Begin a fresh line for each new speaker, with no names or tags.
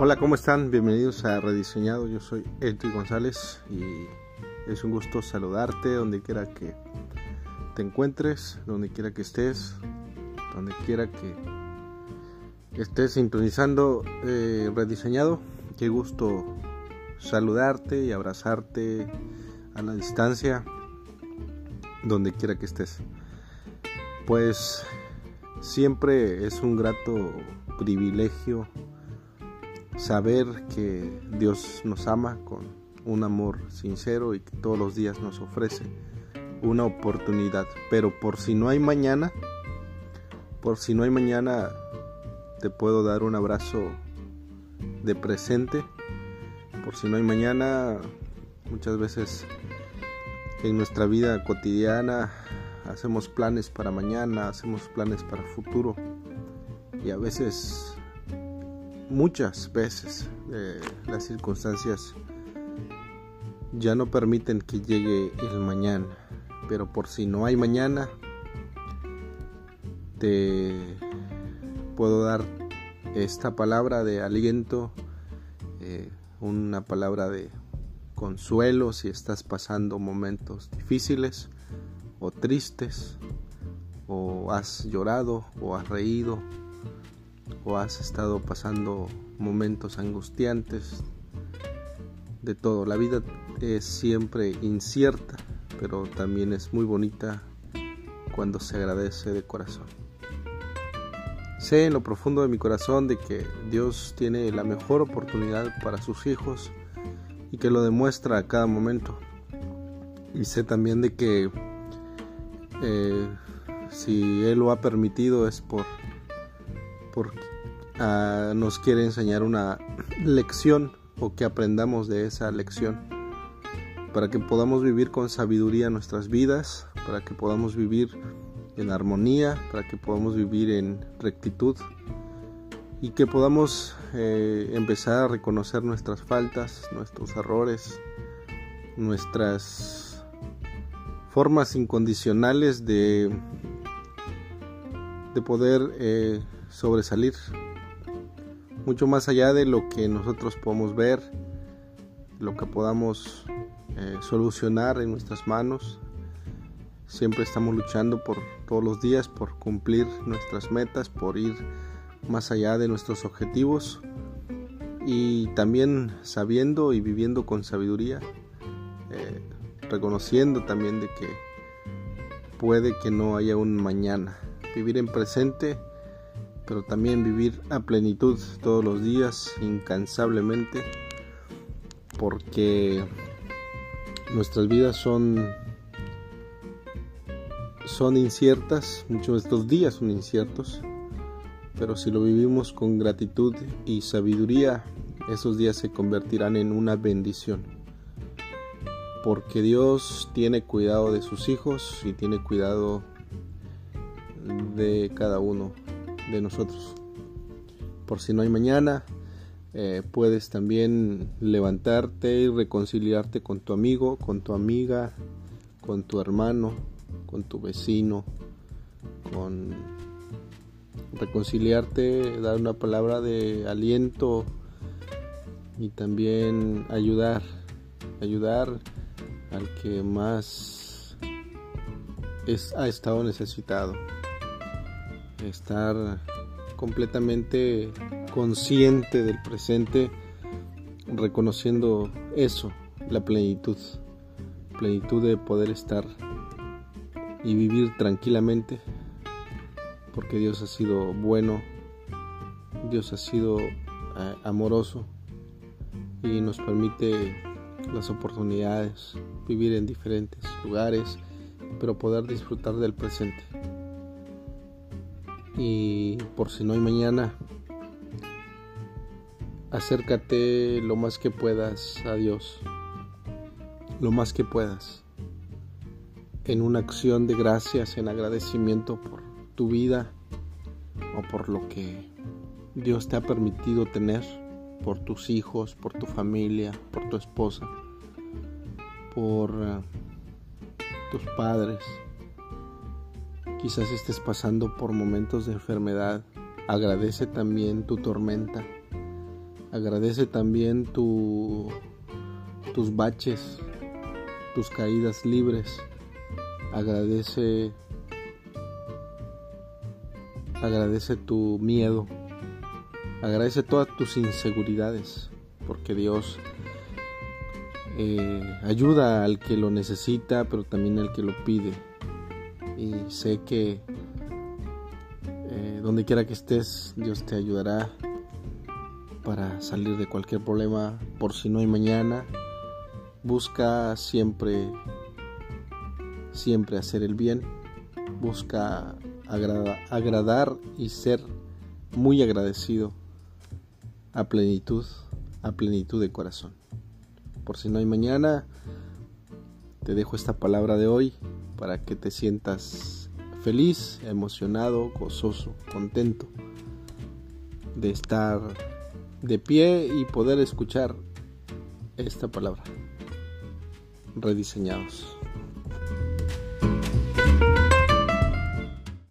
Hola, ¿cómo están? Bienvenidos a Rediseñado. Yo soy Edwin González y es un gusto saludarte donde quiera que te encuentres, donde quiera que estés, donde quiera que estés sintonizando eh, Rediseñado. Qué gusto saludarte y abrazarte a la distancia, donde quiera que estés. Pues siempre es un grato privilegio saber que Dios nos ama con un amor sincero y que todos los días nos ofrece una oportunidad. Pero por si no hay mañana, por si no hay mañana, te puedo dar un abrazo de presente. Por si no hay mañana, muchas veces en nuestra vida cotidiana hacemos planes para mañana, hacemos planes para futuro y a veces muchas veces eh, las circunstancias ya no permiten que llegue el mañana, pero por si no hay mañana, te puedo dar esta palabra de aliento, eh, una palabra de consuelo si estás pasando momentos difíciles o tristes, o has llorado o has reído o has estado pasando momentos angustiantes, de todo. La vida es siempre incierta, pero también es muy bonita cuando se agradece de corazón. Sé en lo profundo de mi corazón de que Dios tiene la mejor oportunidad para sus hijos y que lo demuestra a cada momento. Y sé también de que eh, si Él lo ha permitido es por ah, nos quiere enseñar una lección o que aprendamos de esa lección. Para que podamos vivir con sabiduría nuestras vidas, para que podamos vivir en armonía, para que podamos vivir en rectitud y que podamos eh, empezar a reconocer nuestras faltas, nuestros errores, nuestras formas incondicionales de, de poder eh, sobresalir mucho más allá de lo que nosotros podemos ver, lo que podamos eh, solucionar en nuestras manos. Siempre estamos luchando por todos los días, por cumplir nuestras metas, por ir más allá de nuestros objetivos y también sabiendo y viviendo con sabiduría, eh, reconociendo también de que puede que no haya un mañana. Vivir en presente pero también vivir a plenitud todos los días, incansablemente, porque nuestras vidas son son inciertas, muchos de estos días son inciertos, pero si lo vivimos con gratitud y sabiduría, esos días se convertirán en una bendición. Porque Dios tiene cuidado de sus hijos y tiene cuidado de cada uno de nosotros. Por si no hay mañana, eh, puedes también levantarte y reconciliarte con tu amigo, con tu amiga, con tu hermano, con tu vecino, con reconciliarte, dar una palabra de aliento y también ayudar, ayudar al que más es, ha estado necesitado estar completamente consciente del presente, reconociendo eso, la plenitud, plenitud de poder estar y vivir tranquilamente, porque Dios ha sido bueno, Dios ha sido eh, amoroso y nos permite las oportunidades, vivir en diferentes lugares, pero poder disfrutar del presente y por si no hay mañana, acércate lo más que puedas a Dios, lo más que puedas, en una acción de gracias, en agradecimiento por tu vida o por lo que Dios te ha permitido tener, por tus hijos, por tu familia, por tu esposa, por eh, tus padres Quizás estés pasando por momentos de enfermedad. Agradece también tu tormenta. Agradece también tu, tus baches, tus caídas libres. Agradece agradece tu miedo. Agradece todas tus inseguridades, porque Dios eh, ayuda al que lo necesita, pero también al que lo pide. Y sé que eh, donde quiera que estés, Dios te ayudará para salir de cualquier problema por si no hay mañana. Busca siempre, siempre hacer el bien. Busca agradar y ser muy agradecido a plenitud, a plenitud de corazón. Por si no hay mañana, te dejo esta palabra de hoy para que te sientas feliz, emocionado, gozoso, contento de estar de pie y poder escuchar esta palabra. Rediseñados.